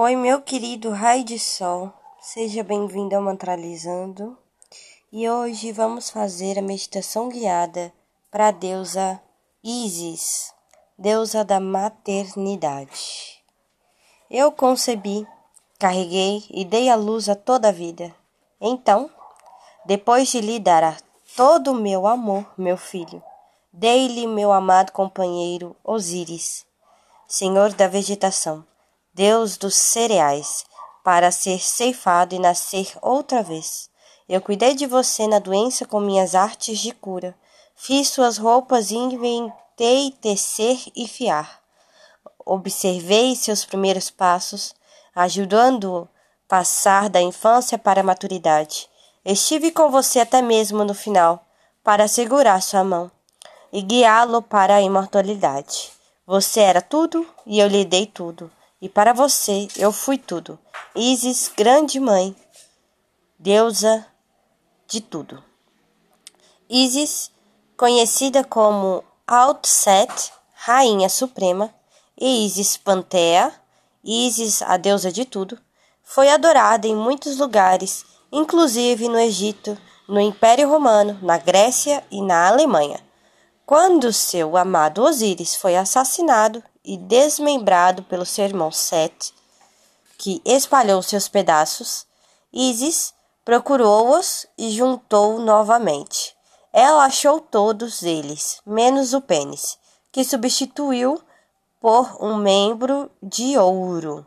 Oi, meu querido raio de sol, seja bem-vindo ao Mantralizando. E hoje vamos fazer a meditação guiada para a deusa Isis, deusa da maternidade. Eu concebi, carreguei e dei à luz a toda a vida. Então, depois de lhe dar todo o meu amor, meu filho, dei-lhe meu amado companheiro Osíris, senhor da vegetação Deus dos cereais, para ser ceifado e nascer outra vez. Eu cuidei de você na doença com minhas artes de cura. Fiz suas roupas e inventei tecer e fiar. Observei seus primeiros passos, ajudando-o passar da infância para a maturidade. Estive com você até mesmo no final, para segurar sua mão e guiá-lo para a imortalidade. Você era tudo e eu lhe dei tudo. E para você eu fui tudo. Isis, grande mãe, deusa de tudo. Isis, conhecida como Outset, rainha suprema, e Isis Pantea, Isis, a deusa de tudo, foi adorada em muitos lugares, inclusive no Egito, no Império Romano, na Grécia e na Alemanha. Quando seu amado Osíris foi assassinado e desmembrado pelo seu irmão Sete, que espalhou seus pedaços, Isis procurou-os e juntou novamente. Ela achou todos eles, menos o pênis, que substituiu por um membro de ouro.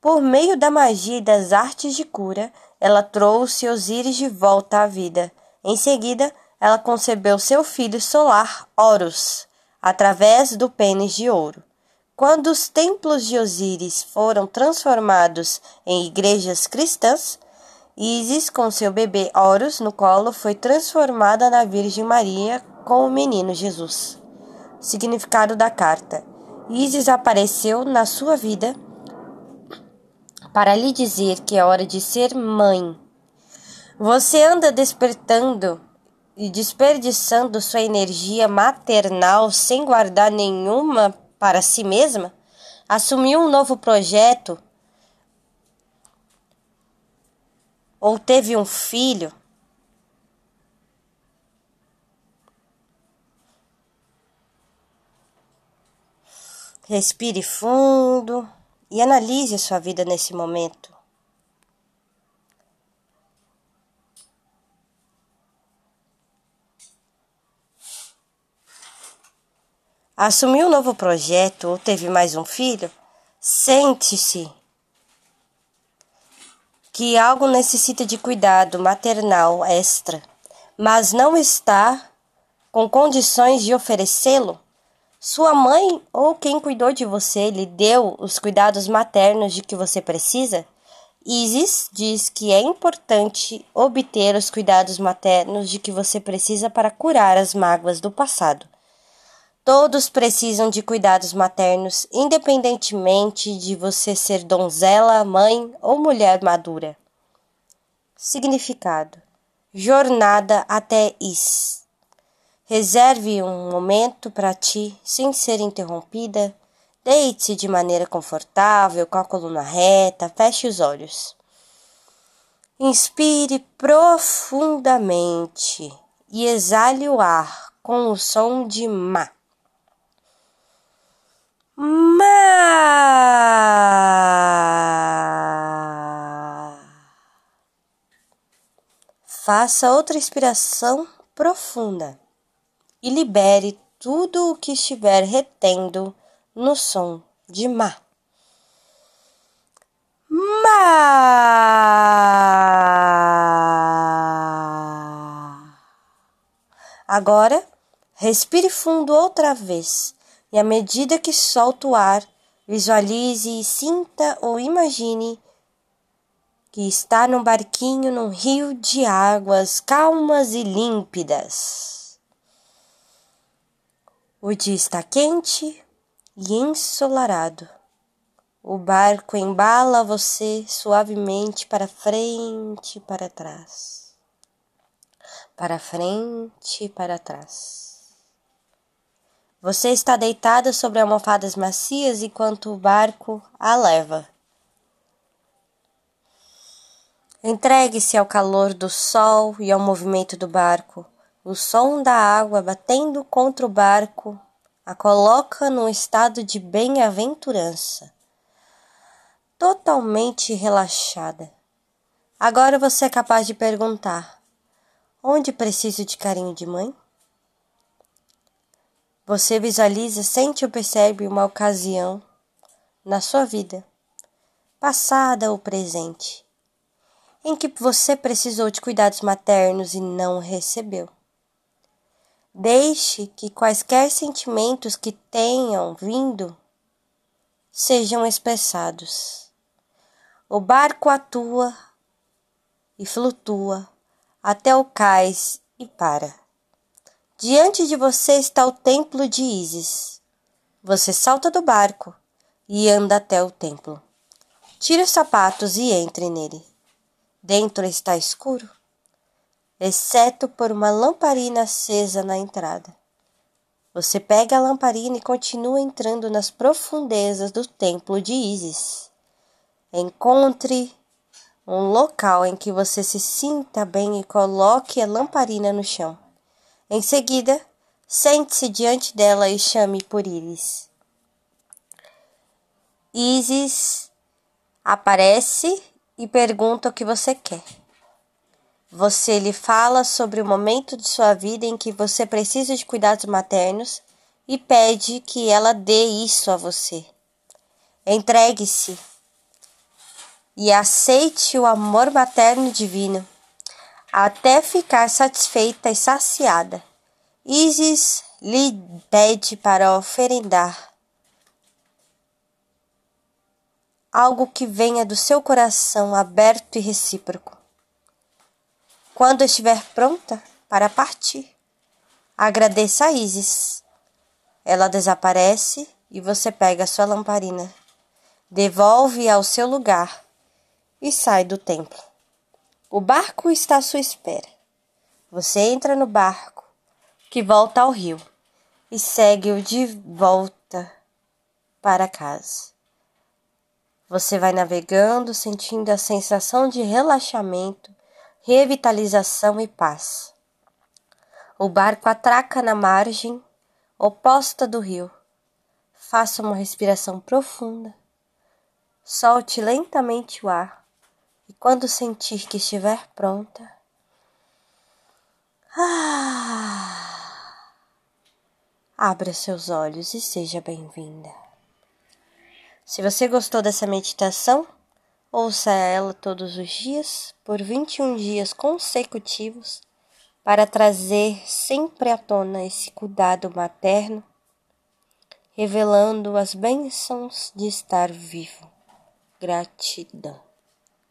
Por meio da magia e das artes de cura, ela trouxe Osíris de volta à vida. Em seguida, ela concebeu seu filho solar, Horus, através do pênis de ouro. Quando os templos de Osíris foram transformados em igrejas cristãs, Isis, com seu bebê Horus no colo, foi transformada na Virgem Maria com o menino Jesus. Significado da carta: Isis apareceu na sua vida para lhe dizer que é hora de ser mãe. Você anda despertando e desperdiçando sua energia maternal sem guardar nenhuma para si mesma, assumiu um novo projeto ou teve um filho, respire fundo e analise sua vida nesse momento. Assumiu um novo projeto ou teve mais um filho, sente-se que algo necessita de cuidado maternal extra, mas não está com condições de oferecê-lo. Sua mãe ou quem cuidou de você lhe deu os cuidados maternos de que você precisa? Isis diz que é importante obter os cuidados maternos de que você precisa para curar as mágoas do passado. Todos precisam de cuidados maternos, independentemente de você ser donzela, mãe ou mulher madura. Significado: Jornada até Is. Reserve um momento para ti sem ser interrompida. Deite-se de maneira confortável, com a coluna reta, feche os olhos. Inspire profundamente e exale o ar com o som de Ma. Faça outra inspiração profunda e libere tudo o que estiver retendo no som de Ma. Ma. Agora, respire fundo outra vez e à medida que solta o ar, visualize, sinta ou imagine que está num barquinho num rio de águas calmas e límpidas. O dia está quente e ensolarado. O barco embala você suavemente para frente e para trás. Para frente e para trás. Você está deitada sobre almofadas macias enquanto o barco a leva. Entregue-se ao calor do sol e ao movimento do barco. O som da água batendo contra o barco a coloca num estado de bem-aventurança, totalmente relaxada. Agora você é capaz de perguntar: onde preciso de carinho de mãe? Você visualiza, sente ou percebe uma ocasião na sua vida, passada ou presente, em que você precisou de cuidados maternos e não recebeu. Deixe que quaisquer sentimentos que tenham vindo sejam expressados. O barco atua e flutua até o cais e para. Diante de você está o templo de Ísis. Você salta do barco e anda até o templo. Tire os sapatos e entre nele. Dentro está escuro, exceto por uma lamparina acesa na entrada. Você pega a lamparina e continua entrando nas profundezas do templo de Ísis. Encontre um local em que você se sinta bem e coloque a lamparina no chão. Em seguida, sente-se diante dela e chame por Íris. Isis aparece e pergunta o que você quer. Você lhe fala sobre o momento de sua vida em que você precisa de cuidados maternos e pede que ela dê isso a você. Entregue-se e aceite o amor materno divino, até ficar satisfeita e saciada. Isis lhe pede para oferendar algo que venha do seu coração aberto e recíproco. Quando estiver pronta para partir, agradeça a Isis. Ela desaparece e você pega sua lamparina, devolve ao seu lugar e sai do templo. O barco está à sua espera. Você entra no barco, que volta ao rio, e segue-o de volta para casa. Você vai navegando, sentindo a sensação de relaxamento, revitalização e paz. O barco atraca na margem oposta do rio. Faça uma respiração profunda. Solte lentamente o ar e quando sentir que estiver pronta, ah, abra seus olhos e seja bem-vinda. Se você gostou dessa meditação, ouça ela todos os dias por 21 dias consecutivos para trazer sempre à tona esse cuidado materno, revelando as bênçãos de estar vivo. Gratidão.